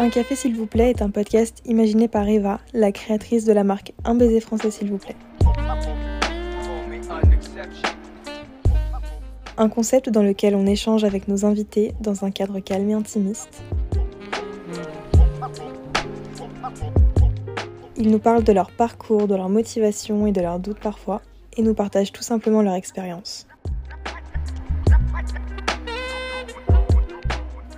Un café s'il vous plaît est un podcast imaginé par Eva, la créatrice de la marque Un baiser français s'il vous plaît. Un concept dans lequel on échange avec nos invités dans un cadre calme et intimiste. Ils nous parlent de leur parcours, de leur motivation et de leurs doutes parfois, et nous partagent tout simplement leur expérience.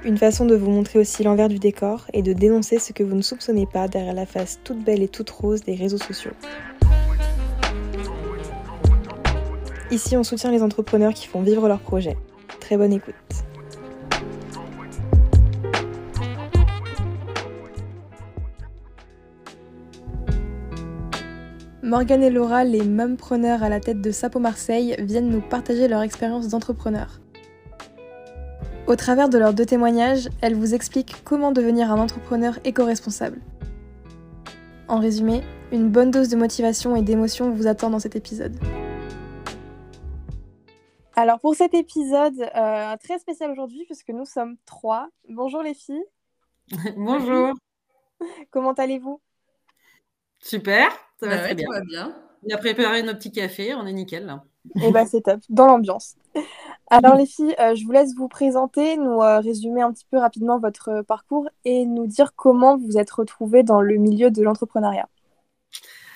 Une façon de vous montrer aussi l'envers du décor et de dénoncer ce que vous ne soupçonnez pas derrière la face toute belle et toute rose des réseaux sociaux. Ici, on soutient les entrepreneurs qui font vivre leurs projets. Très bonne écoute. Morgane et Laura, les mumpreneurs à la tête de Sapo Marseille, viennent nous partager leur expérience d'entrepreneur. Au travers de leurs deux témoignages, elles vous expliquent comment devenir un entrepreneur éco-responsable. En résumé, une bonne dose de motivation et d'émotion vous attend dans cet épisode. Alors pour cet épisode euh, très spécial aujourd'hui, puisque nous sommes trois. Bonjour les filles. Bonjour. Comment allez-vous? Super, ça va Bah très ouais, bien. tout va bien. On a préparé nos petits cafés, on est nickel là. Eh ben c'est top, dans l'ambiance. Alors les filles, euh, je vous laisse vous présenter, nous euh, résumer un petit peu rapidement votre euh, parcours et nous dire comment vous êtes retrouvées dans le milieu de l'entrepreneuriat.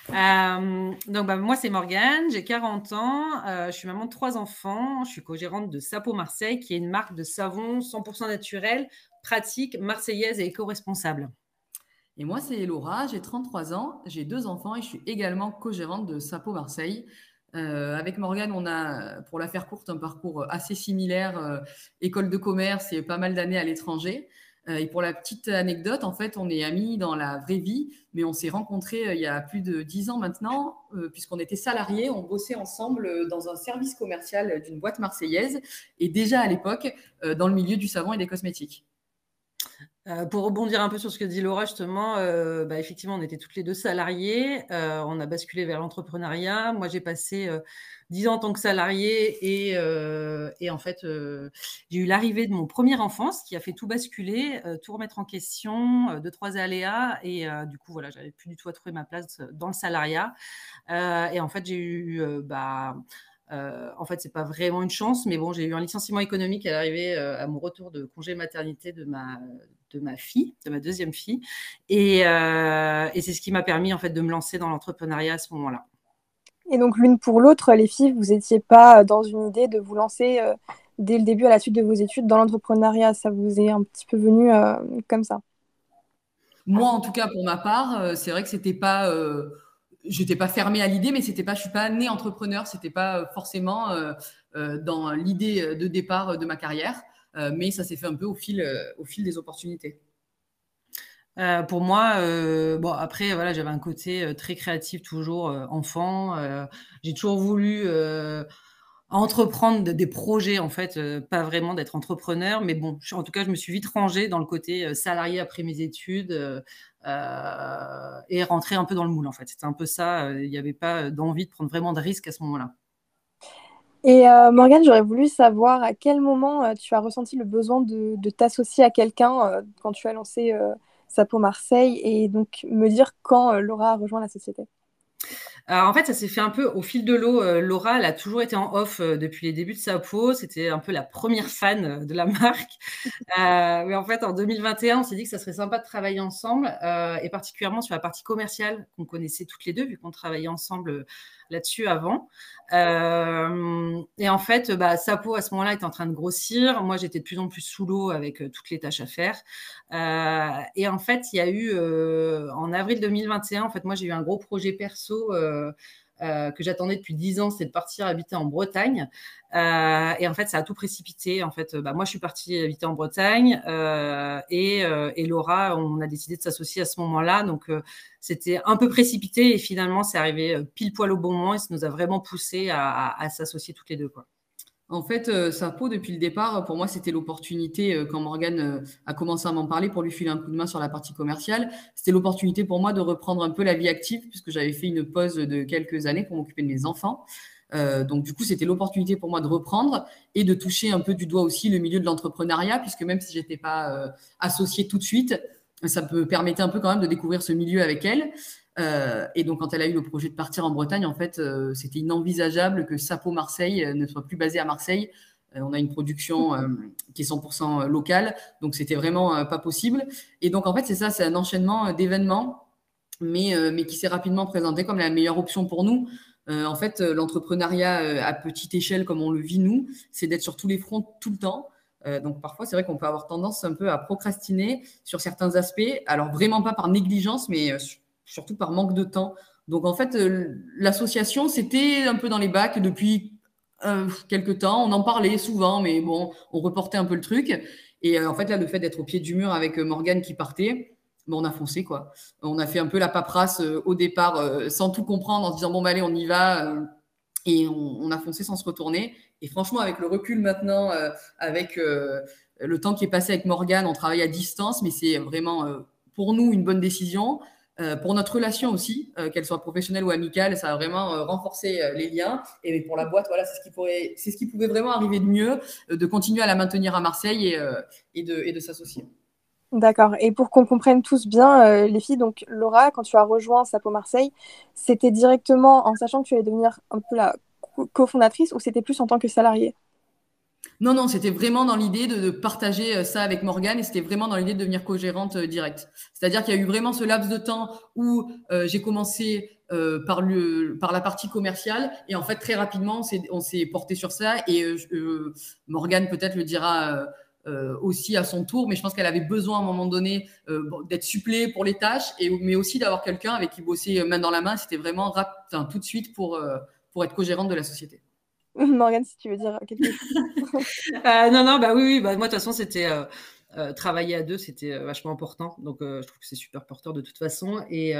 Euh, donc bah, moi c'est Morgane, j'ai 40 ans, euh, je suis maman de trois enfants, je suis co-gérante de Sapo Marseille qui est une marque de savon 100% naturel, pratique, marseillaise et éco-responsable. Et moi, c'est Laura, j'ai 33 ans, j'ai deux enfants et je suis également co-gérante de Sapo Marseille. Euh, avec Morgane, on a, pour la faire courte, un parcours assez similaire, euh, école de commerce et pas mal d'années à l'étranger. Euh, et pour la petite anecdote, en fait, on est amis dans la vraie vie, mais on s'est rencontrés il y a plus de 10 ans maintenant, puisqu'on était salariés, on bossait ensemble dans un service commercial d'une boîte marseillaise, et déjà à l'époque, dans le milieu du savon et des cosmétiques. Euh, pour rebondir un peu sur ce que dit Laura, justement, euh, bah, effectivement, on était toutes les deux salariées. euh, on a basculé vers l'entrepreneuriat. Moi, j'ai passé 10 ans en tant que salariée et, en fait, j'ai eu l'arrivée de mon premier enfant, ce qui a fait tout basculer, tout remettre en question, deux, trois aléas. Et du coup, voilà, j'avais plus du tout à trouver ma place dans le salariat. Et en fait, j'ai eu. bah, en fait, c'est pas vraiment une chance, mais bon, j'ai eu un licenciement économique à l'arrivée à mon retour de congé maternité de ma, de ma fille, de ma deuxième fille. Et, euh, et c'est ce qui m'a permis en fait de me lancer dans l'entrepreneuriat à ce moment-là. Et donc l'une pour l'autre, les filles, vous n'étiez pas dans une idée de vous lancer euh, dès le début à la suite de vos études dans l'entrepreneuriat, ça vous est un petit peu venu euh, comme ça? Moi, en tout cas, pour ma part, euh, c'est vrai que c'était pas, euh, j'étais pas fermée à l'idée, mais c'était pas, je suis pas née entrepreneur, c'était pas euh, forcément euh, euh, dans l'idée de départ de ma carrière, euh, mais ça s'est fait un peu au fil, euh, au fil des opportunités. Euh, pour moi, euh, bon après voilà, j'avais un côté euh, très créatif toujours euh, enfant. Euh, j'ai toujours voulu euh, entreprendre de- des projets en fait, euh, pas vraiment d'être entrepreneur, mais bon, en tout cas, je me suis vite rangée dans le côté euh, salarié après mes études euh, euh, et rentrer un peu dans le moule en fait. C'était un peu ça. euh, Il n'y avait pas d'envie de prendre vraiment de risques à ce moment-là. Et euh, Morgane, j'aurais voulu savoir à quel moment euh, tu as ressenti le besoin de, t'associer à quelqu'un euh, quand tu as lancé Sapo Marseille et donc me dire quand Laura a rejoint la société. Alors, en fait, ça s'est fait un peu au fil de l'eau. Laura, elle a toujours été en off depuis les débuts de sa peau. C'était un peu la première fan de la marque. Mais en fait, en 2021, on s'est dit que ça serait sympa de travailler ensemble, et particulièrement sur la partie commerciale qu'on connaissait toutes les deux, vu qu'on travaillait ensemble là-dessus avant. Euh, et en fait, bah, sa peau à ce moment-là était en train de grossir. Moi, j'étais de plus en plus sous l'eau avec euh, toutes les tâches à faire. Euh, et en fait, il y a eu en avril 2021, en fait, moi, j'ai eu un gros projet perso euh, que j'attendais depuis 10 ans, c'est de partir habiter en Bretagne. Euh, et en fait, ça a tout précipité. En fait, bah, moi, je suis partie habiter en Bretagne euh, et, euh, et Laura, on a décidé de s'associer à ce moment-là. Donc, euh, c'était un peu précipité et finalement, c'est arrivé pile poil au bon moment et ça nous a vraiment poussé à, s'associer toutes les deux. En fait, euh, Sapo, depuis le départ, pour moi, c'était l'opportunité, euh, quand Morgane euh, a commencé à m'en parler pour lui filer un coup de main sur la partie commerciale, c'était l'opportunité pour moi de reprendre un peu la vie active, puisque j'avais fait une pause de quelques années pour m'occuper de mes enfants. Euh, donc, du coup, c'était l'opportunité pour moi de reprendre et de toucher un peu du doigt aussi le milieu de l'entrepreneuriat, puisque même si j'étais pas euh, associée tout de suite, ça peut permettre un peu quand même de découvrir ce milieu avec elle. Euh, et donc, quand elle a eu le projet de partir en Bretagne, en fait, euh, c'était inenvisageable que Sapo Marseille euh, ne soit plus basé à Marseille. on a une production qui est 100% locale, donc c'était vraiment pas possible. Et donc, en fait, c'est ça, c'est un enchaînement d'événements, mais, mais qui s'est rapidement présenté comme la meilleure option pour nous. en fait, l'entrepreneuriat à petite échelle, comme on le vit nous, c'est d'être sur tous les fronts tout le temps. donc parfois, c'est vrai qu'on peut avoir tendance un peu à procrastiner sur certains aspects. Alors vraiment pas par négligence, mais surtout par manque de temps. Donc en fait, euh, l'association, c'était un peu dans les bacs depuis euh, quelques temps. On en parlait souvent, mais bon, on reportait un peu le truc. Et euh, en fait, là, le fait d'être au pied du mur avec Morgane qui partait, bon, on a foncé, quoi. On a fait un peu la paperasse au départ sans tout comprendre, en se disant, bon, bah, allez, on y va. et on, a foncé sans se retourner. Et franchement, avec le recul maintenant, avec le temps qui est passé avec Morgane, on travaille à distance, mais c'est vraiment pour nous une bonne décision. Euh, pour notre relation aussi, euh, qu'elle soit professionnelle ou amicale, ça a vraiment euh, renforcé les liens. Et pour la boîte, voilà, c'est ce qui pouvait vraiment arriver de mieux, de continuer à la maintenir à Marseille et, et de, et de s'associer. D'accord. Et pour qu'on comprenne tous bien, les filles, donc Laura, quand tu as rejoint Sapo Marseille, c'était directement en sachant que tu allais devenir un peu la cofondatrice ou c'était plus en tant que salariée? Non, non, c'était vraiment dans l'idée de, partager euh, ça avec Morgane et c'était vraiment dans l'idée de devenir co-gérante euh, directe. C'est-à-dire qu'il y a eu vraiment ce laps de temps où euh, j'ai commencé par, le, par la partie commerciale et en fait très rapidement on s'est porté sur ça et Morgane peut-être le dira aussi à son tour, mais je pense qu'elle avait besoin à un moment donné d'être supplée pour les tâches et mais aussi d'avoir quelqu'un avec qui bosser main dans la main. C'était vraiment tout de suite pour, pour être co-gérante de la société. Morgane, si tu veux dire quelque chose. Euh, non, non, bah oui, oui bah, moi, de toute façon, c'était. Euh, euh, travailler à deux, c'était vachement important. Donc, je trouve que c'est super porteur de toute façon. Et,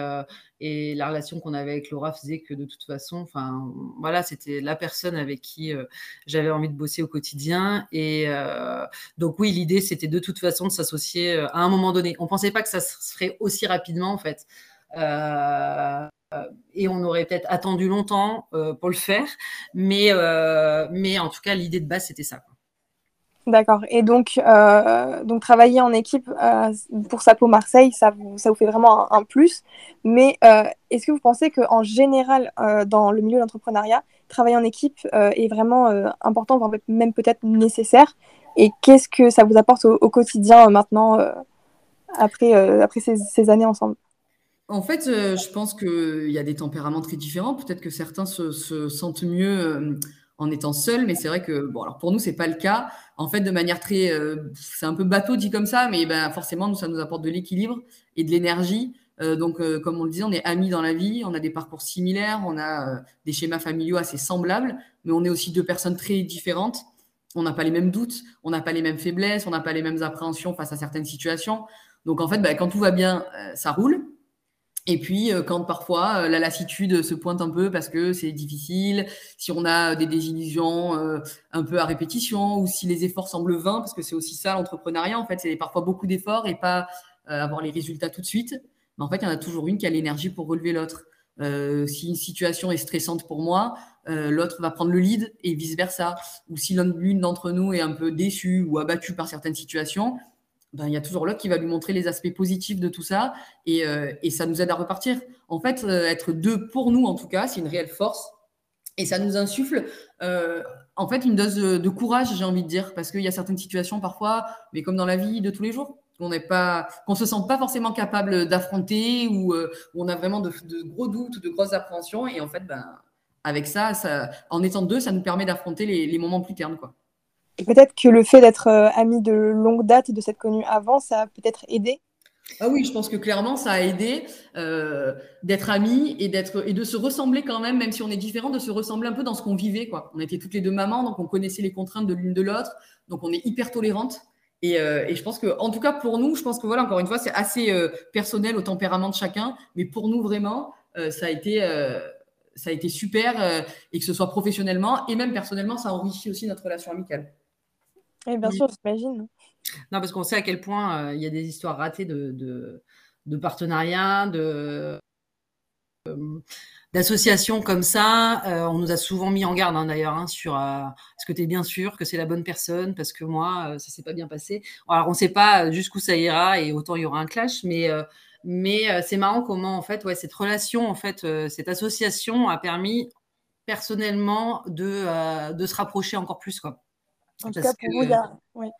et la relation qu'on avait avec Laura faisait que de toute façon, enfin, voilà, c'était la personne avec qui j'avais envie de bosser au quotidien. Et donc, oui, l'idée, c'était de toute façon de s'associer à un moment donné. On pensait pas que ça se ferait aussi rapidement, en fait. Euh, et on aurait peut-être attendu longtemps euh, pour le faire, mais, euh, mais en tout cas, l'idée de base, c'était ça. D'accord. Et donc, donc, travailler en équipe pour Sapo Marseille, ça vous, ça vous fait vraiment un, plus. Mais est-ce que vous pensez qu'en général, dans le milieu de l'entrepreneuriat, travailler en équipe est vraiment important, voire même peut-être nécessaire? Et qu'est-ce que ça vous apporte au, quotidien maintenant, après, après ces années ensemble? En fait, euh, je pense qu'il y a des tempéraments très différents. Peut-être que certains se, sentent mieux euh, en étant seuls, mais c'est vrai que, bon, alors pour nous, c'est pas le cas. En fait, de manière très, euh, c'est un peu bateau dit comme ça, mais ben, forcément, nous, ça nous apporte de l'équilibre et de l'énergie. donc, comme on le disait, on est amis dans la vie, on a des parcours similaires, on a des schémas familiaux assez semblables, mais on est aussi deux personnes très différentes. On n'a pas les mêmes doutes, on n'a pas les mêmes faiblesses, on n'a pas les mêmes appréhensions face à certaines situations. Donc, en fait, ben, quand tout va bien, ça roule. Et puis, euh, quand parfois euh, la lassitude se pointe un peu parce que c'est difficile, si on a des désillusions euh, un peu à répétition, ou si les efforts semblent vains, parce que c'est aussi ça l'entrepreneuriat, en fait, c'est parfois beaucoup d'efforts et pas avoir les résultats tout de suite. Mais en fait, il y en a toujours une qui a l'énergie pour relever l'autre. si une situation est stressante pour moi, l'autre va prendre le lead et vice-versa. Ou si l'une d'entre nous est un peu déçue ou abattue par certaines situations, ben, il y a toujours l'autre qui va lui montrer les aspects positifs de tout ça et, euh, et ça nous aide à repartir. En fait, euh, être deux pour nous, en tout cas, c'est une réelle force et ça nous insuffle euh, en fait une dose de, courage, j'ai envie de dire, parce qu'il y a certaines situations parfois, mais comme dans la vie de tous les jours, qu'on n'est pas, qu'on se sent pas forcément capable d'affronter ou on a vraiment de, gros doutes, de grosses appréhensions et en fait, ben, avec ça, en étant deux, ça nous permet d'affronter les, les moments plus ternes, quoi. Peut-être que le fait d'être euh, ami de longue date et de s'être connu avant, ça a peut-être aidé? Ah oui, je pense que clairement ça a aidé euh, d'être amis et d'être et de se ressembler quand même, même si on est différent, de se ressembler un peu dans ce qu'on vivait quoi. On était toutes les deux mamans, donc on connaissait les contraintes de l'une de l'autre, donc on est hyper tolérantes. Et, euh, et, je pense que, en tout cas pour nous, je pense que voilà, encore une fois, c'est assez personnel au tempérament de chacun, mais pour nous vraiment, ça a été ça a été super et que ce soit professionnellement et même personnellement, ça enrichit aussi notre relation amicale. Oui, bien sûr, j'imagine. Non, parce qu'on sait à quel point euh, il y a des histoires ratées de, de, de partenariats, de, euh, d'associations comme ça, on nous a souvent mis en garde hein, d'ailleurs hein, sur est-ce que tu es bien sûr que c'est la bonne personne? Parce que moi ça s'est pas bien passé. Alors on ne sait pas jusqu'où ça ira et autant il y aura un clash, mais mais c'est marrant comment en fait ouais cette relation en fait cette association a permis personnellement de, de se rapprocher encore plus quoi. En tout cas, pour vous, oui.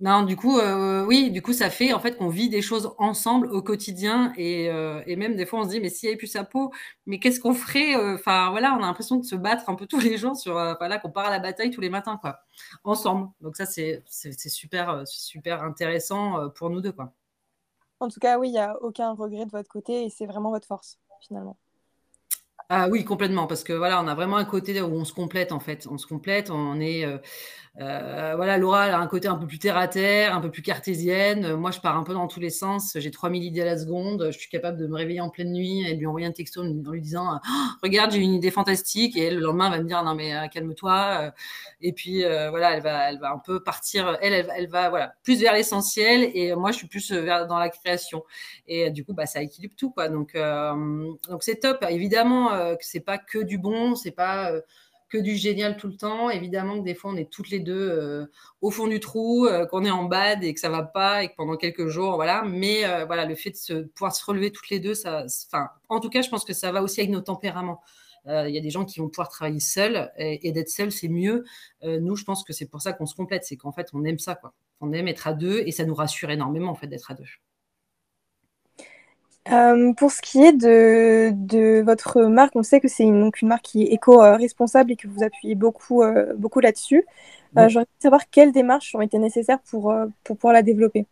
Non, du coup, euh, oui, du coup, ça fait en fait qu'on vit des choses ensemble au quotidien et, euh, et, même des fois on se dit mais s'il n'y avait plus sa peau, mais qu'est-ce qu'on ferait euh, Enfin voilà, on a l'impression de se battre un peu tous les jours sur voilà qu'on part à la bataille tous les matins quoi, ensemble. Donc ça c'est super super intéressant pour nous deux quoi. En tout cas, oui, il n'y a aucun regret de votre côté et c'est vraiment votre force finalement. Ah oui, complètement, parce que voilà, on a vraiment un côté où on se complète en fait. On se complète, on est. Euh, voilà, Laura a un côté un peu plus terre à terre, un peu plus cartésienne. Moi, je pars un peu dans tous les sens. J'ai 3000 idées à la seconde. Je suis capable de me réveiller en pleine nuit et lui envoyer un texto en lui disant «Oh, Regarde, j'ai une idée fantastique. Et elle, le lendemain, va me dire Non, mais euh, calme-toi. Et puis, voilà, elle va, elle va un peu partir. Elle, elle, elle va voilà, plus vers l'essentiel et moi, je suis plus vers, dans la création. Et du coup, bah, ça équilibre tout. Quoi. Donc, donc c'est top. Évidemment, euh, que c'est pas que du bon, c'est pas euh, du génial tout le temps. Évidemment que des fois, on est toutes les deux euh, au fond du trou, qu'on est en bad et que ça va pas et que pendant quelques jours, voilà. Mais voilà, le fait de pouvoir se relever toutes les deux, ça, enfin, en tout cas, je pense que ça va aussi avec nos tempéraments. Il y a des gens qui vont pouvoir travailler seuls et, d'être seuls, c'est mieux. nous, je pense que c'est pour ça qu'on se complète, c'est qu'en fait, on aime ça, quoi. On aime être à deux et ça nous rassure énormément, en fait, d'être à deux. Euh, pour ce qui est de, de, votre marque, on sait que c'est une, une, marque qui est éco-responsable et que vous appuyez beaucoup, euh, beaucoup là-dessus. Euh, J'aurais voulu savoir quelles démarches ont été nécessaires pour, euh, pour pouvoir la développer.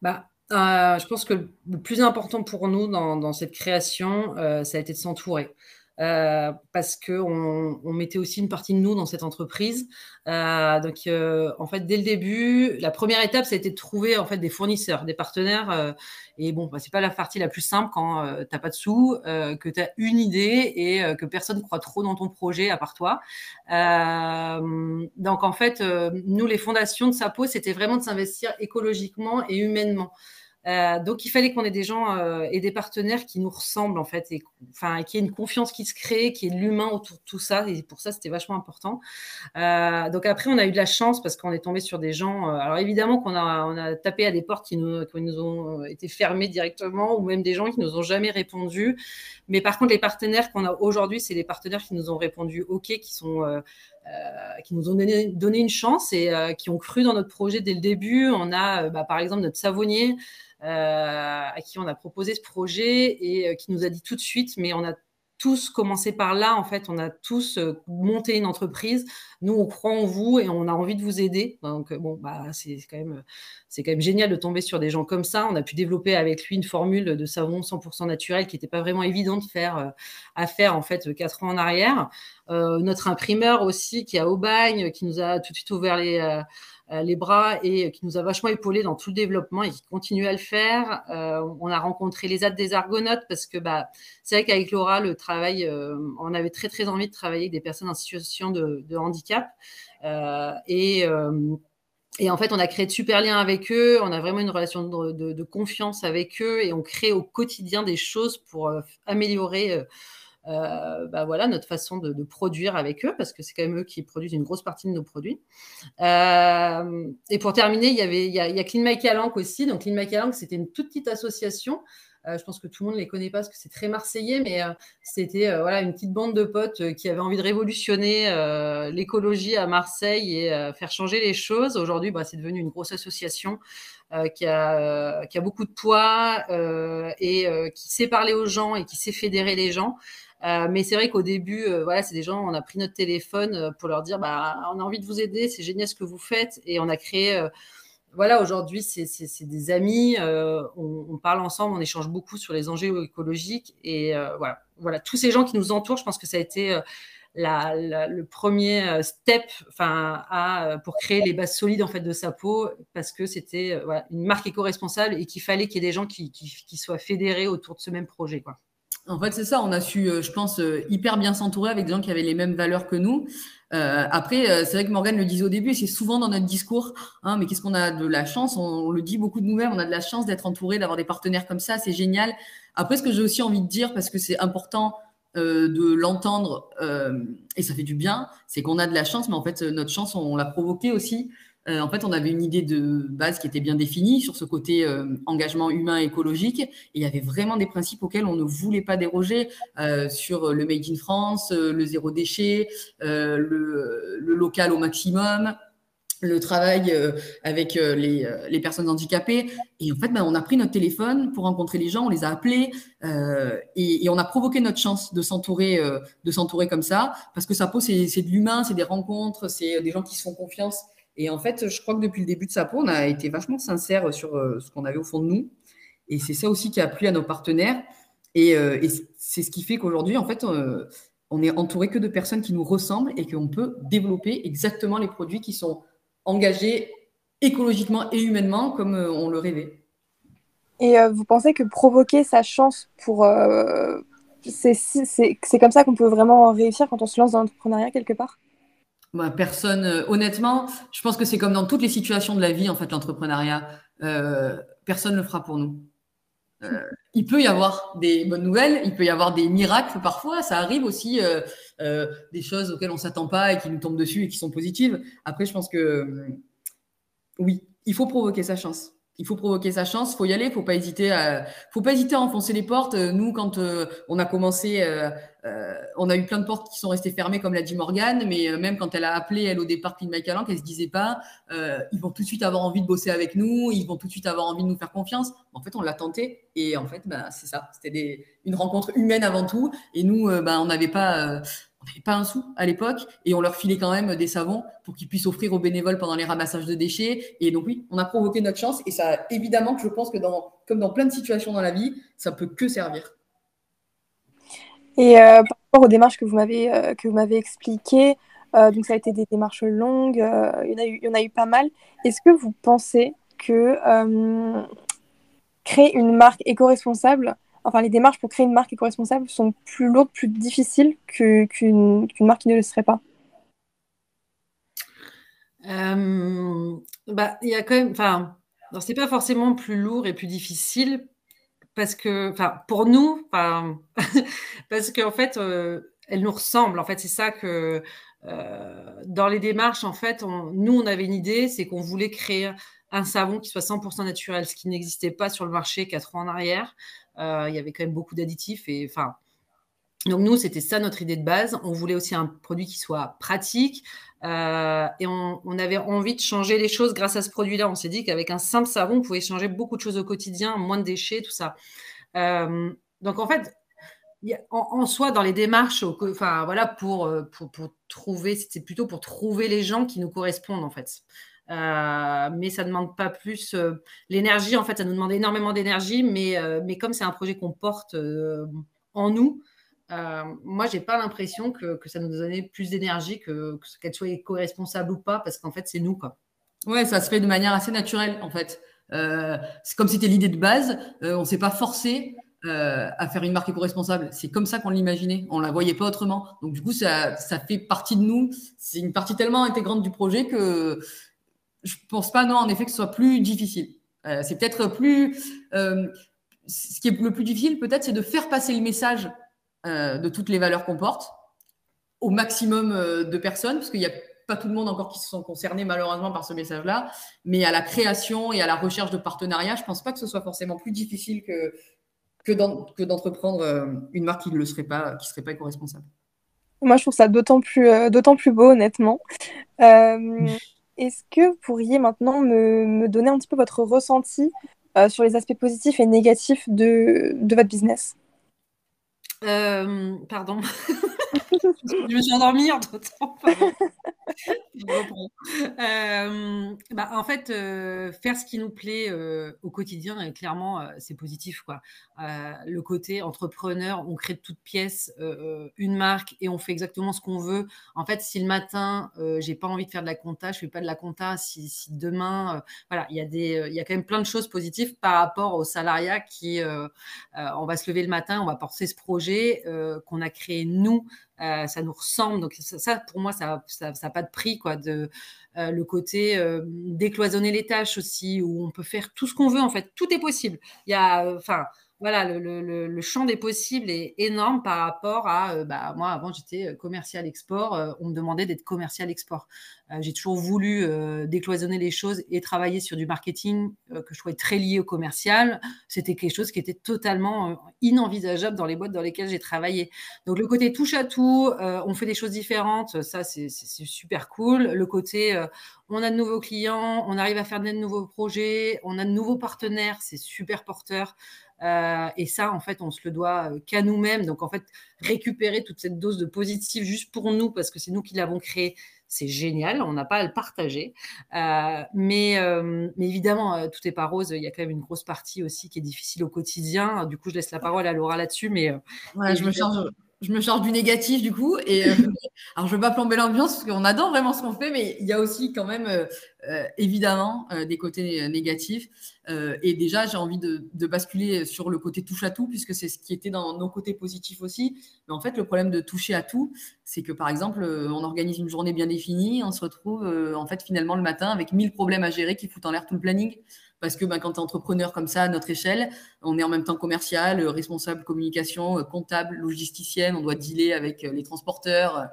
Bah, je pense que le plus important pour nous dans, dans cette création, ça a été de s'entourer. Euh, parce qu'on on mettait aussi une partie de nous dans cette entreprise. Euh, donc, euh, en fait, dès le début, la première étape, ça a été de trouver en fait des fournisseurs, des partenaires. et bon, bah, c'est pas la partie la plus simple quand tu n'as pas de sous, que tu as une idée et que personne ne croit trop dans ton projet à part toi. donc, en fait, nous, les fondations de Sapo, c'était vraiment de s'investir écologiquement et humainement. Euh, donc il fallait qu'on ait des gens euh, et des partenaires qui nous ressemblent en fait, et enfin qui ait une confiance qui se crée, qui ait de l'humain autour de tout ça. Et pour ça, c'était vachement important. Euh, donc après, on a eu de la chance parce qu'on est tombé sur des gens. alors évidemment qu'on a, a tapé à des portes qui nous, qui nous ont été fermées directement, ou même des gens qui nous ont jamais répondu. Mais par contre, les partenaires qu'on a aujourd'hui, c'est les partenaires qui nous ont répondu OK, qui sont qui nous ont donné, une chance et qui ont cru dans notre projet dès le début. On a, bah, par exemple, notre savonnier euh, à qui on a proposé ce projet et euh, qui nous a dit tout de suite, mais on a tous commencé par là, en fait, on a tous euh, monté une entreprise. Nous, on croit en vous et on a envie de vous aider. Donc, bon, bah, c'est quand même, c'est quand même génial de tomber sur des gens comme ça. On a pu développer avec lui une formule de savon 100% naturel qui n'était pas vraiment évident de faire, à faire, en fait, quatre ans en arrière. notre imprimeur aussi, qui est à Aubagne, qui nous a tout de suite ouvert les, euh, les bras et qui nous a vachement épaulé dans tout le développement et qui continue à le faire. Euh, on a rencontré les aides des Argonautes parce que bah, c'est vrai qu'avec Laura, le travail, euh, on avait très très envie de travailler avec des personnes en situation de, handicap. et et en fait, on a créé de super liens avec eux, on a vraiment une relation de, confiance avec eux et on crée au quotidien des choses pour améliorer euh, bah voilà, notre façon de, produire avec eux, parce que c'est quand même eux qui produisent une grosse partie de nos produits. Euh, et pour terminer, il y avait il y a, Clean My aussi. Donc Clean My c'était une toute petite association. Euh, je pense que tout le monde ne les connaît pas parce que c'est très marseillais, mais c'était voilà, une petite bande de potes qui avaient envie de révolutionner l'écologie à Marseille et faire changer les choses. Aujourd'hui, bah, c'est devenu une grosse association qui, a, qui, a, beaucoup de poids et qui sait parler aux gens et qui sait fédérer les gens. Euh, mais c'est vrai qu'au début, euh, voilà, c'est des gens, on a pris notre téléphone euh, pour leur dire, bah, on a envie de vous aider, c'est génial ce que vous faites, et on a créé. voilà, aujourd'hui, c'est des amis, on, parle ensemble, on échange beaucoup sur les enjeux écologiques, et voilà, tous ces gens qui nous entourent, je pense que ça a été le premier step, pour créer les bases solides en fait de Sapo, parce que c'était une marque éco-responsable et qu'il fallait qu'il y ait des gens qui, qui, qui, soient fédérés autour de ce même projet, quoi. En fait, c'est ça. On a su, euh, je pense, euh, hyper bien s'entourer avec des gens qui avaient les mêmes valeurs que nous. Euh, après, c'est vrai que Morgane le disait au début, et c'est souvent dans notre discours, hein, mais qu'est-ce qu'on a de la chance, on, le dit beaucoup de nous-mêmes, on a de la chance d'être entouré, d'avoir des partenaires comme ça, c'est génial. Après, ce que j'ai aussi envie de dire, parce que c'est important de l'entendre, et ça fait du bien, c'est qu'on a de la chance, mais en fait, notre chance, on, l'a provoquée aussi. En fait, on avait une idée de base qui était bien définie sur ce côté engagement humain écologique. Et il y avait vraiment des principes auxquels on ne voulait pas déroger sur le Made in France, le zéro déchet, le, local au maximum, le travail avec les, personnes handicapées. Et en fait, ben, on a pris notre téléphone pour rencontrer les gens, on les a appelés et, on a provoqué notre chance de s'entourer, de s'entourer comme ça, parce que ça pose, c'est de l'humain, c'est des rencontres, c'est des gens qui se font confiance. Et en fait, je crois que depuis le début de Sapo, on a été vachement sincère sur euh, ce qu'on avait au fond de nous. Et c'est ça aussi qui a plu à nos partenaires. Et, euh, c'est ce qui fait qu'aujourd'hui, en fait, euh, on est entouré que de personnes qui nous ressemblent et qu'on peut développer exactement les produits qui sont engagés écologiquement et humainement comme on le rêvait. Et vous pensez que provoquer sa chance pour... c'est comme ça qu'on peut vraiment réussir quand on se lance dans l'entrepreneuriat quelque part? Bah, personne, euh, honnêtement, je pense que c'est comme dans toutes les situations de la vie, en fait, l'entrepreneuriat. Euh, personne ne le fera pour nous. Euh, il peut y avoir des bonnes nouvelles, il peut y avoir des miracles parfois, ça arrive aussi, des choses auxquelles on ne s'attend pas et qui nous tombent dessus et qui sont positives. Après, je pense que oui, il faut provoquer sa chance il faut provoquer sa chance, faut y aller, faut pas hésiter à, faut pas hésiter à enfoncer les portes. Nous, quand on a commencé, euh, euh, on a eu plein de portes qui sont restées fermées, comme l'a dit Morgane, mais même quand elle a appelé elle au départ Clean My Calanque, elle se disait pas, ils vont tout de suite avoir envie de bosser avec nous, ils vont tout de suite avoir envie de nous faire confiance. En fait, on l'a tenté et en fait, bah, c'est ça, c'était une rencontre humaine avant tout. Et nous, bah, on n'avait pas pas un sou à l'époque et on leur filait quand même des savons pour qu'ils puissent offrir aux bénévoles pendant les ramassages de déchets. Et donc oui, on a provoqué notre chance et ça, évidemment, que je pense que comme dans plein de situations dans la vie, ça peut que servir. Et euh, par rapport aux démarches que vous m'avez euh, que vous m'avez expliquées, euh, donc ça a été des démarches longues, il y, en a eu, pas mal. Est-ce que vous pensez que créer une marque éco-responsable enfin, les démarches pour créer une marque éco-responsable sont plus lourdes, plus difficiles qu'une marque qui ne le serait pas? Bah, il y a quand même, c'est pas forcément plus lourd et plus difficile parce que, enfin, pour nous, parce qu'en fait, euh, elle nous ressemble. En fait, c'est ça que euh, dans les démarches, en fait, nous, on avait une idée, c'est qu'on voulait créer un savon qui soit 100% naturel, ce qui n'existait pas sur le marché quatre ans en arrière. Euh, il y avait quand même beaucoup d'additifs et enfin. Donc nous, c'était ça notre idée de base. On voulait aussi un produit qui soit pratique euh, et on, avait envie de changer les choses grâce à ce produit-là. On s'est dit qu'avec un simple savon, on pouvait changer beaucoup de choses au quotidien, moins de déchets, tout ça. Euh, donc en fait, en, soi, dans les démarches, enfin voilà, pour, pour, pour trouver, c'était plutôt pour trouver les gens qui nous correspondent en fait. Euh, mais ça ne demande pas plus euh, l'énergie. En fait, ça nous demande énormément d'énergie, mais, euh, mais comme c'est un projet qu'on porte en nous, moi, j'ai pas l'impression que, ça nous donnait plus d'énergie que, qu'elle soit éco-responsable ou pas, parce qu'en fait, c'est nous. Quoi. Ouais, ça se fait de manière assez naturelle, en fait. c'est comme c'était l'idée de base. on ne s'est pas forcé à faire une marque éco-responsable. C'est comme ça qu'on l'imaginait. On la voyait pas autrement. Donc, du coup, ça, ça fait partie de nous. C'est une partie tellement intégrante du projet que je pense pas, non, en effet, que ce soit plus difficile. Euh, c'est peut-être plus. Euh, ce qui est le plus difficile, peut-être, c'est de faire passer le message euh, de toutes les valeurs qu'on porte au maximum de personnes, parce qu'il n'y a pas tout le monde encore qui se sont concernés malheureusement par ce message-là, mais à la création et à la recherche de partenariats, je ne pense pas que ce soit forcément plus difficile que, que d'entreprendre une marque qui ne le serait pas, qui serait pas éco-responsable. Moi, je trouve ça d'autant plus, d'autant plus beau, honnêtement. Est-ce que vous pourriez maintenant me, donner un petit peu votre ressenti euh, sur les aspects positifs et négatifs de, de votre business? Euh, Pardon. je me suis endormie entre temps. Euh, bah, en fait, euh, faire ce qui nous plaît euh, au quotidien, clairement, c'est positif. Le côté entrepreneur, on crée de toutes pièces une marque et on fait exactement ce qu'on veut. En fait, si le matin, j'ai pas envie de faire de la compta, je fais pas de la compta. Si, demain, voilà, il y, a y a quand même plein de choses positives par rapport au salariat qui, on va se lever le matin, on va porter ce projet qu'on a créé nous ça nous ressemble. Donc ça, pour moi, ça n'a pas de prix. Quoi, de, le côté décloisonner les tâches aussi, où on peut faire tout ce qu'on veut, en fait. Tout est possible. Il y a, enfin, voilà, le, champ des possibles est énorme par rapport à, euh, bah, moi, avant, j'étais euh, commercial export, euh, on me demandait d'être commercial export. j'ai toujours voulu décloisonner les choses et travailler sur du marketing que je trouvais très lié au commercial. C'était quelque chose qui était totalement inenvisageable dans les boîtes dans lesquelles j'ai travaillé. Donc, le côté touche à tout, on fait des choses différentes, ça, c'est super cool. Le côté, on a de nouveaux clients, on arrive à faire de nouveaux projets, on a de nouveaux partenaires, c'est super porteur. Euh, et ça, en fait, on se le doit euh, qu'à nous-mêmes. Donc, en fait, récupérer toute cette dose de positif juste pour nous, parce que c'est nous qui l'avons créé, c'est génial. On n'a pas à le partager. Euh, mais, mais, évidemment, tout n'est pas rose. Il y a quand même une grosse partie aussi qui est difficile au quotidien. Du coup, je laisse la parole à Laura là-dessus. Mais je me charge je me charge du négatif du coup. Et euh, alors je veux pas plomber l'ambiance parce qu'on adore vraiment ce qu'on fait, mais il y a aussi quand même euh, euh, évidemment des côtés négatifs. et déjà j'ai envie de, basculer sur le côté touche à tout puisque c'est ce qui était dans nos côtés positifs aussi. Mais en fait le problème de toucher à tout, c'est que par exemple on organise une journée bien définie, on se retrouve en fait finalement le matin avec mille problèmes à gérer qui foutent en l'air tout le planning parce que ben, quand tu es entrepreneur comme ça, à notre échelle, on est en même temps commercial, euh, responsable communication, euh, comptable, logisticienne, on doit dealer avec euh, les transporteurs,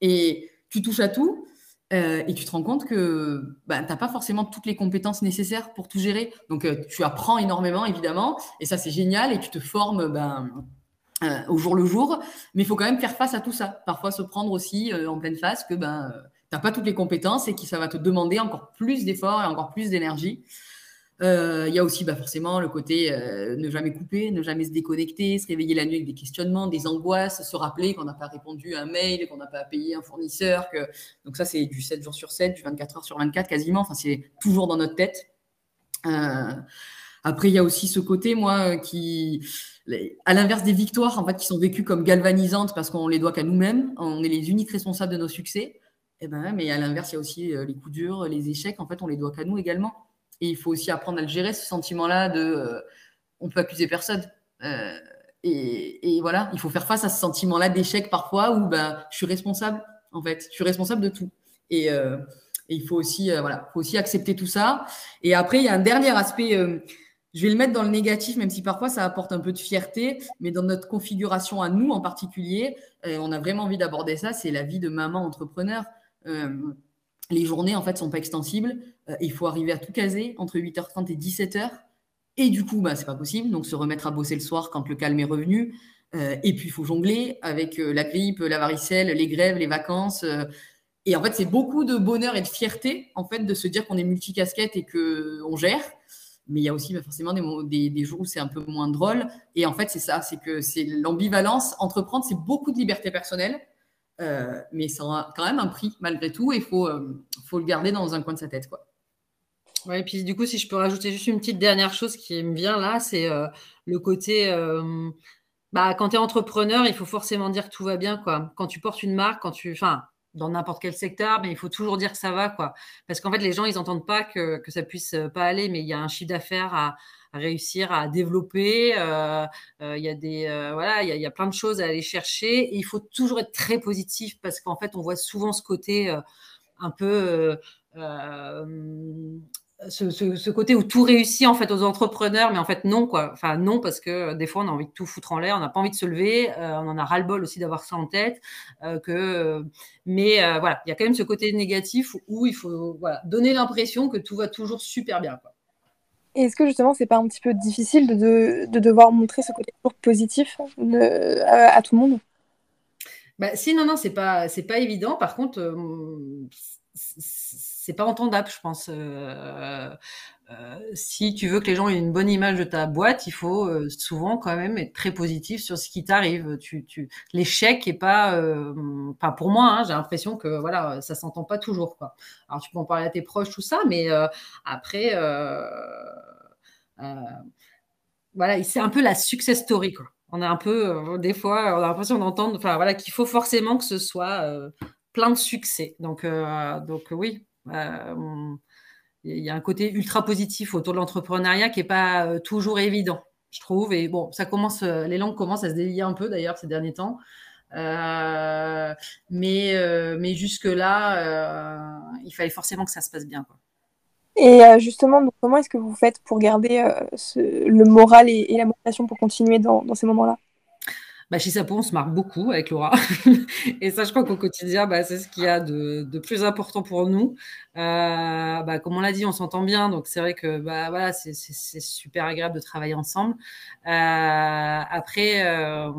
et tu touches à tout, et tu te rends compte que ben, tu n'as pas forcément toutes les compétences nécessaires pour tout gérer. Donc tu apprends énormément, évidemment, et ça c'est génial, et tu te formes ben, au jour le jour, mais il faut quand même faire face à tout ça. Parfois se prendre aussi en pleine face que ben, tu n'as pas toutes les compétences et que ça va te demander encore plus d'efforts et encore plus d'énergie. Euh, il y a aussi bah, forcément le côté euh, ne jamais couper, ne jamais se déconnecter, se réveiller la nuit avec des questionnements, des angoisses, se rappeler qu'on n'a pas répondu à un mail, qu'on n'a pas payé un fournisseur. Donc ça, c'est du 7 jours sur 7, du 24 heures sur 24 quasiment. Enfin, c'est toujours dans notre tête. Euh, après, il y a aussi ce côté, moi, qui, à l'inverse des victoires, en fait, qui sont vécues comme galvanisantes parce qu'on les doit qu'à nous-mêmes, on est les uniques responsables de nos succès. Eh ben, mais à l'inverse, il y a aussi les coups durs, les échecs, en fait, on les doit qu'à nous également. Et il faut aussi apprendre à le gérer, ce sentiment-là de euh, on peut accuser personne. Euh, et, voilà, il faut faire face à ce sentiment-là d'échec parfois où ben, je suis responsable, en fait. Je suis responsable de tout. Et, euh, il faut aussi, voilà, faut aussi accepter tout ça. Et après, il y a un dernier aspect. je vais le mettre dans le négatif, même si parfois ça apporte un peu de fierté, mais dans notre configuration à nous en particulier, on a vraiment envie d'aborder ça, c'est la vie de maman entrepreneur les journées en fait sont pas extensibles. Euh, il faut arriver à tout caser entre 8h30 et 17h. Et du coup, bah, c'est pas possible. Donc se remettre à bosser le soir quand le calme est revenu. Euh, et puis il faut jongler avec euh, la grippe, la varicelle, les grèves, les vacances. et en fait, c'est beaucoup de bonheur et de fierté en fait de se dire qu'on est multicasquette et que on gère. Mais il y a aussi bah, forcément des, des, jours où c'est un peu moins drôle. Et en fait, c'est ça, c'est que c'est l'ambivalence. Entreprendre, c'est beaucoup de liberté personnelle euh, mais ça a quand même un prix malgré tout et il faut, euh, faut le garder dans un coin de sa tête. Quoi. Et puis du coup, si je peux rajouter juste une petite dernière chose qui me vient là, c'est euh, le côté. bah, quand tu es entrepreneur, il faut forcément dire que tout va bien. Quoi. Quand tu portes une marque, quand tu. Dans n'importe quel secteur, mais il faut toujours dire que ça va. Quoi. Parce qu'en fait, les gens, ils n'entendent pas que, que ça puisse pas aller, mais il y a un chiffre d'affaires à, réussir à développer. Euh, euh, il y a des euh, voilà, il y, a plein de choses à aller chercher. Et il faut toujours être très positif parce qu'en fait, on voit souvent ce côté un peu ce, côté où tout réussit en fait aux entrepreneurs, mais en fait non quoi. Enfin non parce que des fois on a envie de tout foutre en l'air, on n'a pas envie de se lever, on en a ras le bol aussi d'avoir ça en tête. que mais voilà, il y a quand même ce côté négatif où il faut voilà, donner l'impression que tout va toujours super bien. Quoi est-ce que justement, c'est pas un petit peu difficile de, devoir montrer ce côté positif à, tout le monde? Bah, Si, non, non, c'est pas, pas évident. Par contre, euh, c'est pas entendable, je pense. Euh, euh, si tu veux que les gens aient une bonne image de ta boîte, il faut souvent quand même être très positif sur ce qui t'arrive. L'échec est pas, enfin pour moi, hein, j'ai l'impression que voilà, ça s'entend pas toujours quoi. Alors tu peux en parler à tes proches tout ça, mais après euh, voilà, c'est un peu la success story. Quoi. On a un peu, euh, des fois, on a l'impression d'entendre, voilà, qu'il faut forcément que ce soit euh, plein de succès. Donc, donc oui, il y a un côté ultra positif autour de l'entrepreneuriat qui n'est pas toujours évident, je trouve. Et bon, ça commence, les langues commencent à se délier un peu d'ailleurs ces derniers temps. mais mais jusque-là, il fallait forcément que ça se passe bien. Et justement, comment est-ce que vous faites pour garder le moral et, la motivation pour continuer dans ces moments-là? Bah, chez Sapo, on se marre beaucoup avec Laura. et ça, je crois qu'au quotidien, bah, c'est ce qu'il y a de, de, plus important pour nous. Euh, bah, comme on l'a dit, on s'entend bien. Donc, c'est vrai que bah, voilà, c'est super agréable de travailler ensemble. Euh, après, euh,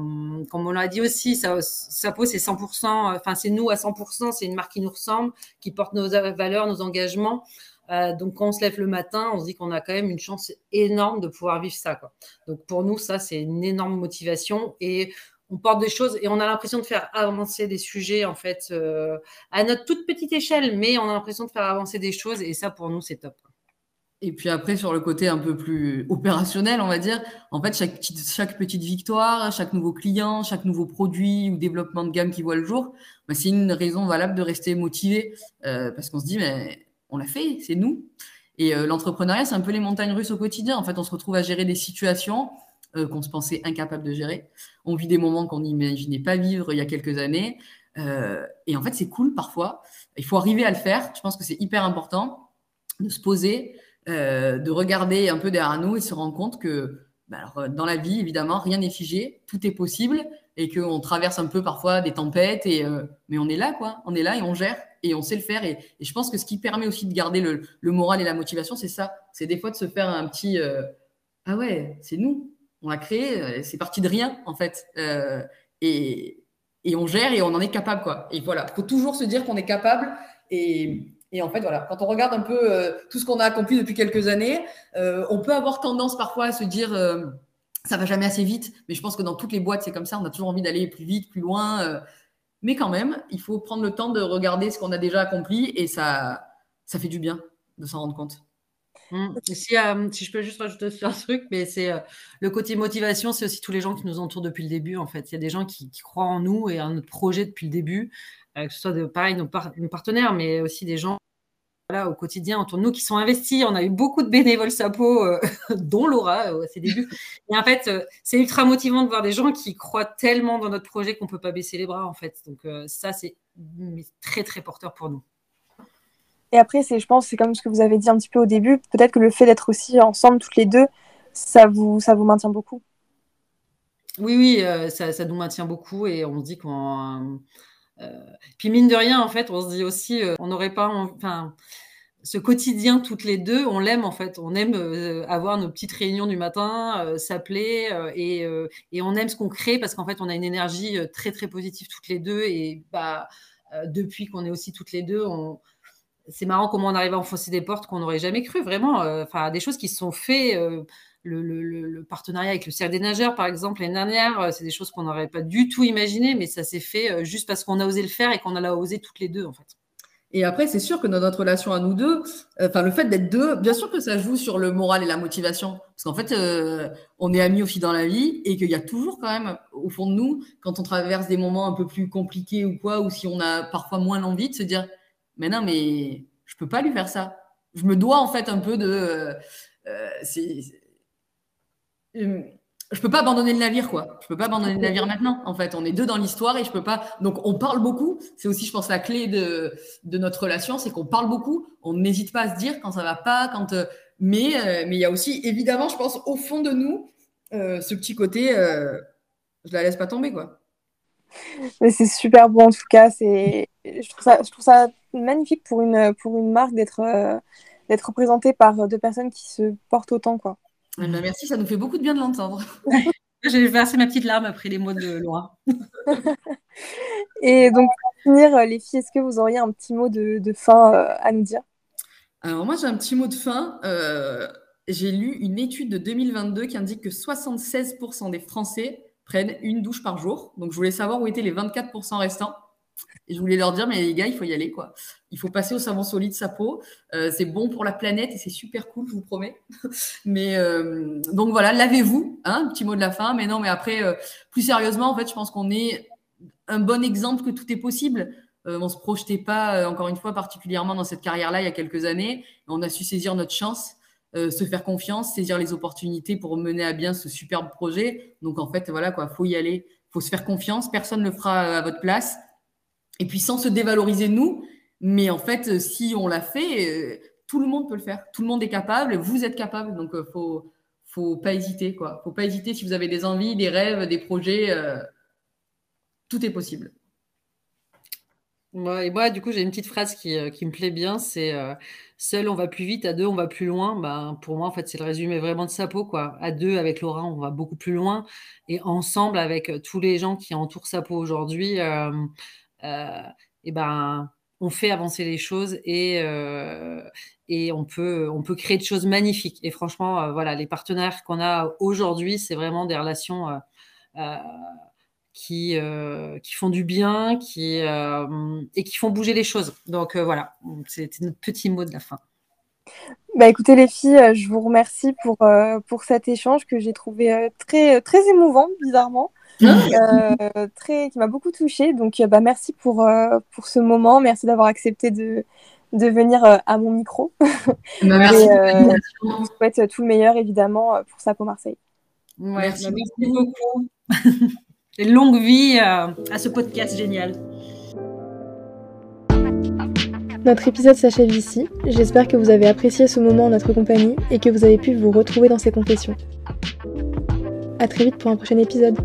comme on l'a dit aussi, Sapo, c'est 100%, enfin, c'est nous à 100%, c'est une marque qui nous ressemble, qui porte nos valeurs, nos engagements. Euh, donc, quand on se lève le matin, on se dit qu'on a quand même une chance énorme de pouvoir vivre ça. Donc, pour nous, ça, c'est une énorme motivation et on porte des choses et on a l'impression de faire avancer des sujets, en fait, euh, à notre toute petite échelle, mais on a l'impression de faire avancer des choses et ça, pour nous, c'est top. Et puis après, sur le côté un peu plus opérationnel, on va dire, en fait, chaque petite, chaque petite victoire, chaque nouveau client, chaque nouveau produit ou développement de gamme qui voit le jour, bah, c'est une raison valable de rester motivé euh, parce qu'on se dit, mais on l'a fait, c'est nous. Et euh, l'entrepreneuriat, c'est un peu les montagnes russes au quotidien. En fait, on se retrouve à gérer des situations euh, qu'on se pensait incapables de gérer. On vit des moments qu'on n'imaginait pas vivre il y a quelques années. Euh, et en fait, c'est cool parfois. Il faut arriver à le faire. Je pense que c'est hyper important de se poser, de regarder un peu derrière nous et se rendre compte que bah, dans la vie, évidemment, rien n'est figé, tout est possible et qu'on traverse un peu parfois des tempêtes. Et, mais on est là, quoi. On est là et on gère et on sait le faire. Et, je pense que ce qui permet aussi de garder le, moral et la motivation, c'est ça. C'est des fois de se faire un petit euh, Ah ouais, c'est nous, on l'a créé, euh, c'est parti de rien en fait. Euh, et, on gère et on en est capable. quoi. Et voilà, il faut toujours se dire qu'on est capable. Et, en fait, voilà, quand on regarde un peu tout ce qu'on a accompli depuis quelques années, on peut avoir tendance parfois à se dire ça va jamais assez vite. Mais je pense que dans toutes les boîtes, c'est comme ça. On a toujours envie d'aller plus vite, plus loin. Mais quand même, il faut prendre le temps de regarder ce qu'on a déjà accompli et ça, ça fait du bien de s'en rendre compte. Si, euh, si, je peux juste rajouter un truc, mais c'est euh, le côté motivation, c'est aussi tous les gens qui nous entourent depuis le début. En fait, il y a des gens qui, croient en nous et en notre projet depuis le début, euh, que ce soit de pareil nos, partenaires, mais aussi des gens au quotidien autour de nous qui sont investis. On a eu beaucoup de bénévoles SAPO, euh, dont Laura euh, à ses débuts. Et en fait, euh, c'est ultra motivant de voir des gens qui croient tellement dans notre projet qu'on ne peut pas baisser les bras, en fait. Donc ça, c'est très, très porteur pour nous. Et après, c'est, je pense, c'est comme ce que vous avez dit un petit peu au début. Peut-être que le fait d'être aussi ensemble toutes les deux, ça vous, ça vous maintient beaucoup? Oui, oui, ça, ça, nous maintient beaucoup et on se dit qu'on euh, puis mine de rien, en fait, on se dit aussi, euh, on n'aurait pas, enfin, ce quotidien toutes les deux, on l'aime en fait. On aime euh, avoir nos petites réunions du matin, s'appeler et, et, on aime ce qu'on crée parce qu'en fait, on a une énergie très très positive toutes les deux et bah depuis qu'on est aussi toutes les deux, c'est marrant comment on arrive à enfoncer des portes qu'on n'aurait jamais cru vraiment. Enfin, des choses qui se sont faites le, partenariat avec le Cercle des nageurs, par exemple, l'année dernière, euh, c'est des choses qu'on n'aurait pas du tout imaginées, mais ça s'est fait euh, juste parce qu'on a osé le faire et qu'on a osé toutes les deux, en fait. Et après, c'est sûr que dans notre relation à nous deux, euh, enfin le fait d'être deux, bien sûr que ça joue sur le moral et la motivation, parce qu'en fait, on est amis aussi dans la vie et qu'il y a toujours quand même au fond de nous, quand on traverse des moments un peu plus compliqués ou quoi, ou si on a parfois moins l'envie de se dire, mais non, mais je peux pas lui faire ça. Je me dois en fait un peu de, c'est euh, je peux pas abandonner le navire, quoi. Je peux pas abandonner le navire maintenant. En fait, on est deux dans l'histoire et je peux pas. Donc, on parle beaucoup. C'est aussi, je pense, la clé de, de notre relation, c'est qu'on parle beaucoup. On n'hésite pas à se dire quand ça va pas, quand. Euh, mais euh, mais il y a aussi, évidemment, je pense, au fond de nous, ce petit côté, je la laisse pas tomber, quoi. Mais c'est super beau en tout cas. C'est, je trouve ça, je trouve ça magnifique pour une pour une marque d'être d'être représentée par deux personnes qui se portent autant, quoi. Eh ben, merci, ça nous fait beaucoup de bien de l'entendre. J'ai versé ma petite larme après les mots de Laura. Et donc, pour finir, euh, les filles, est-ce que vous auriez un petit mot de, fin euh, à nous dire? Alors, moi, j'ai un petit mot de fin. Euh, j'ai lu une étude de 2022 qui indique que 76% des Français prennent une douche par jour. Donc, je voulais savoir où étaient les 24% restants. Je voulais leur dire, mais les gars, il faut y aller, quoi. Il faut passer au savon solide sa peau. Euh, c'est bon pour la planète et c'est super cool, je vous promets. mais euh, donc voilà, lavez-vous, hein, petit mot de la fin. Mais non, mais après, euh, plus sérieusement, en fait, je pense qu'on est un bon exemple que tout est possible. on se projetait pas, encore une fois, particulièrement dans cette carrière-là il y a quelques années. On a su saisir notre chance. se faire confiance, saisir les opportunités pour mener à bien ce superbe projet. Donc en fait, voilà quoi, faut y aller faut se faire confiance, personne ne le fera à votre place. Et puis sans se dévaloriser nous, mais en fait, si on l'a fait, tout le monde peut le faire. Tout le monde est capable, vous êtes capable. Donc, il faut, faut pas hésiter. Quoi. faut pas hésiter si vous avez des envies, des rêves, des projets. tout est possible. Moi, et moi, du coup, j'ai une petite phrase qui, me plaît bien, c'est seul on va plus vite, à deux on va plus loin. Ben, pour moi, en fait, c'est le résumé vraiment de Sapo. Quoi. À deux, avec Laura, on va beaucoup plus loin. Et ensemble, avec tous les gens qui entourent Sapo aujourd'hui, et ben, on fait avancer les choses et, et on, peut, on peut créer des choses magnifiques. Et franchement, voilà, les partenaires qu'on a aujourd'hui, c'est vraiment des relations qui, euh, qui font du bien qui, euh, et qui font bouger les choses. Donc euh, voilà, c'était notre petit mot de la fin. Bah écoutez les filles, je vous remercie pour, pour cet échange que j'ai trouvé très, très émouvant, bizarrement. Ah. très, qui m'a beaucoup touchée. Donc bah, merci pour, pour ce moment, merci d'avoir accepté de, de venir à mon micro. Bah, merci. je vous souhaite tout le meilleur évidemment pour Sapo Marseille. merci beaucoup. longue vie euh, à ce podcast génial. Notre épisode s'achève ici. J'espère que vous avez apprécié ce moment en notre compagnie et que vous avez pu vous retrouver dans ces confessions. A très vite pour un prochain épisode.